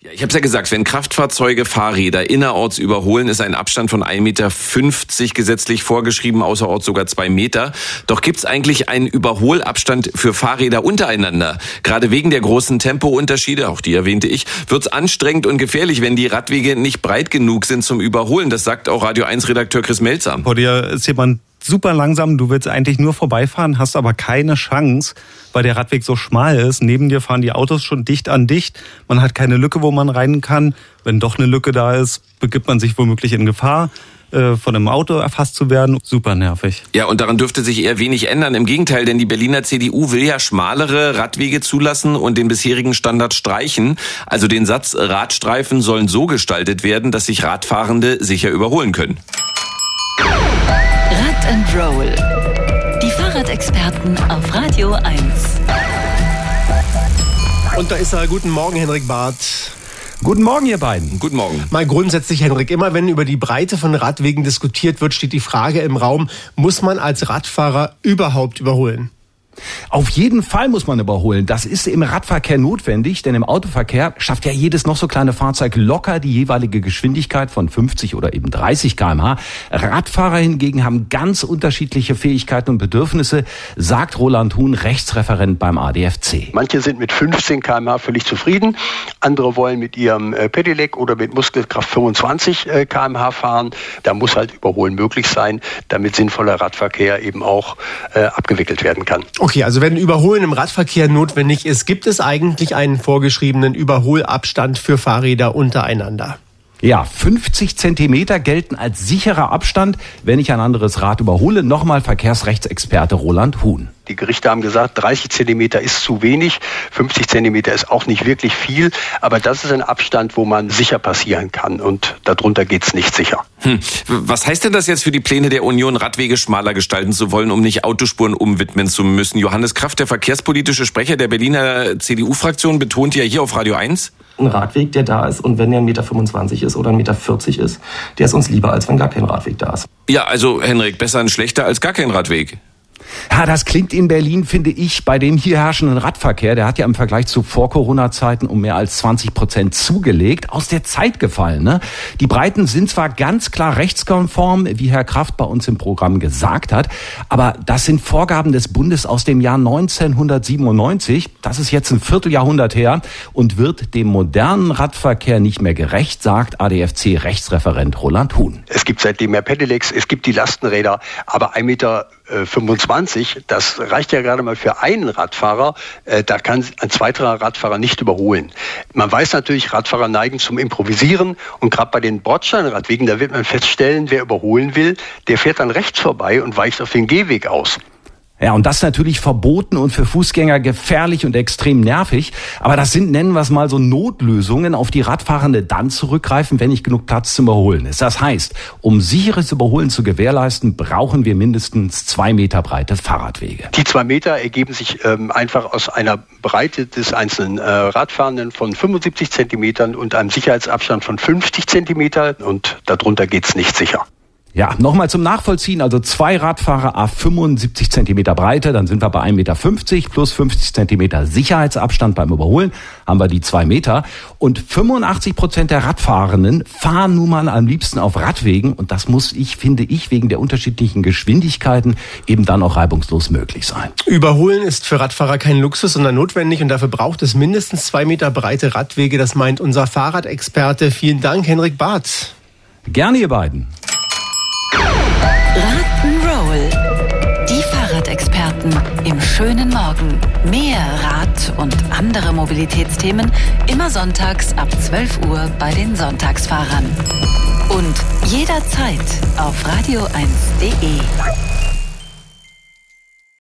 Ja, ich habe es ja gesagt, wenn Kraftfahrzeuge Fahrräder innerorts überholen, ist ein Abstand von 1,50 Meter gesetzlich vorgeschrieben, außerorts sogar zwei Meter. Doch gibt es eigentlich einen Überholabstand für Fahrräder untereinander? Gerade wegen der großen Tempounterschiede, auch die erwähnte ich, wird es anstrengend und gefährlich, wenn die Radwege nicht breit genug sind zum Überholen. Das sagt auch Radio 1 Redakteur Chris Melzer. Vor dir ist jemand super langsam, du willst eigentlich nur vorbeifahren, hast aber keine Chance, weil der Radweg so schmal ist. Neben dir fahren die Autos schon dicht an dicht. Man hat keine Lücke, wo man rein kann. Wenn doch eine Lücke da ist, begibt man sich womöglich in Gefahr äh, von einem Auto erfasst zu werden. Super nervig. Ja, und daran dürfte sich eher wenig ändern. Im Gegenteil, denn die Berliner CDU will ja schmalere Radwege zulassen und den bisherigen Standard streichen. Also den Satz, Radstreifen sollen so gestaltet werden, dass sich Radfahrende sicher überholen können and Roll. Die Fahrradexperten auf Radio 1. Und da ist er. Guten Morgen, Henrik Barth. Guten Morgen, ihr beiden. Guten Morgen. Mal grundsätzlich, Henrik, immer wenn über die Breite von Radwegen diskutiert wird, steht die Frage im Raum, muss man als Radfahrer überhaupt überholen? Auf jeden Fall muss man überholen. Das ist im Radverkehr notwendig, denn im Autoverkehr schafft ja jedes noch so kleine Fahrzeug locker die jeweilige Geschwindigkeit von 50 oder eben 30 kmh. Radfahrer hingegen haben ganz unterschiedliche Fähigkeiten und Bedürfnisse, sagt Roland Huhn, Rechtsreferent beim ADFC. Manche sind mit 15 kmh völlig zufrieden, andere wollen mit ihrem äh, Pedelec oder mit Muskelkraft 25 äh, kmh fahren. Da muss halt Überholen möglich sein, damit sinnvoller Radverkehr eben auch äh, abgewickelt werden kann. Okay, also wenn Überholen im Radverkehr notwendig ist, gibt es eigentlich einen vorgeschriebenen Überholabstand für Fahrräder untereinander? Ja, 50 Zentimeter gelten als sicherer Abstand, wenn ich ein anderes Rad überhole. Nochmal Verkehrsrechtsexperte Roland Huhn. Die Gerichte haben gesagt, 30 Zentimeter ist zu wenig, 50 Zentimeter ist auch nicht wirklich viel, aber das ist ein Abstand, wo man sicher passieren kann und darunter geht's nicht sicher. Hm. Was heißt denn das jetzt für die Pläne der Union, Radwege schmaler gestalten zu wollen, um nicht Autospuren umwidmen zu müssen? Johannes Kraft, der verkehrspolitische Sprecher der Berliner CDU-Fraktion, betont ja hier auf Radio 1. Ein Radweg, der da ist und wenn der 1,25 Meter ist oder 1,40 Meter ist, der ist uns lieber, als wenn gar kein Radweg da ist. Ja, also Henrik, besser ein schlechter als gar kein Radweg. Ja, das klingt in Berlin, finde ich, bei dem hier herrschenden Radverkehr, der hat ja im Vergleich zu Vor-Corona-Zeiten um mehr als 20 Prozent zugelegt, aus der Zeit gefallen. Ne? Die Breiten sind zwar ganz klar rechtskonform, wie Herr Kraft bei uns im Programm gesagt hat, aber das sind Vorgaben des Bundes aus dem Jahr 1997. Das ist jetzt ein Vierteljahrhundert her und wird dem modernen Radverkehr nicht mehr gerecht, sagt ADFC-Rechtsreferent Roland Huhn. Es gibt seitdem mehr Pedelecs, es gibt die Lastenräder, aber 1,25 Meter 25, das reicht ja gerade mal für einen Radfahrer. Äh, da kann ein zweiter Radfahrer nicht überholen. Man weiß natürlich, Radfahrer neigen zum Improvisieren und gerade bei den Bordsteinradwegen, da wird man feststellen, wer überholen will, der fährt dann rechts vorbei und weicht auf den Gehweg aus. Ja, und das natürlich verboten und für Fußgänger gefährlich und extrem nervig. Aber das sind, nennen wir es mal so Notlösungen, auf die Radfahrende dann zurückgreifen, wenn nicht genug Platz zum Überholen ist. Das heißt, um sicheres Überholen zu gewährleisten, brauchen wir mindestens zwei Meter breite Fahrradwege. Die zwei Meter ergeben sich ähm, einfach aus einer Breite des einzelnen äh, Radfahrenden von 75 Zentimetern und einem Sicherheitsabstand von 50 Zentimeter und darunter geht's nicht sicher. Ja, nochmal zum Nachvollziehen. Also zwei Radfahrer a 75 Zentimeter Breite, dann sind wir bei 1,50 Meter plus 50 Zentimeter Sicherheitsabstand beim Überholen, haben wir die zwei Meter. Und 85 Prozent der Radfahrenden fahren nun mal am liebsten auf Radwegen. Und das muss ich, finde ich, wegen der unterschiedlichen Geschwindigkeiten eben dann auch reibungslos möglich sein. Überholen ist für Radfahrer kein Luxus, sondern notwendig. Und dafür braucht es mindestens zwei Meter breite Radwege. Das meint unser Fahrradexperte. Vielen Dank, Henrik Barth. Gerne, ihr beiden. Rock'n'Roll. Die Fahrradexperten im schönen Morgen. Mehr Rad und andere Mobilitätsthemen immer sonntags ab 12 Uhr bei den Sonntagsfahrern. Und jederzeit auf radio1.de.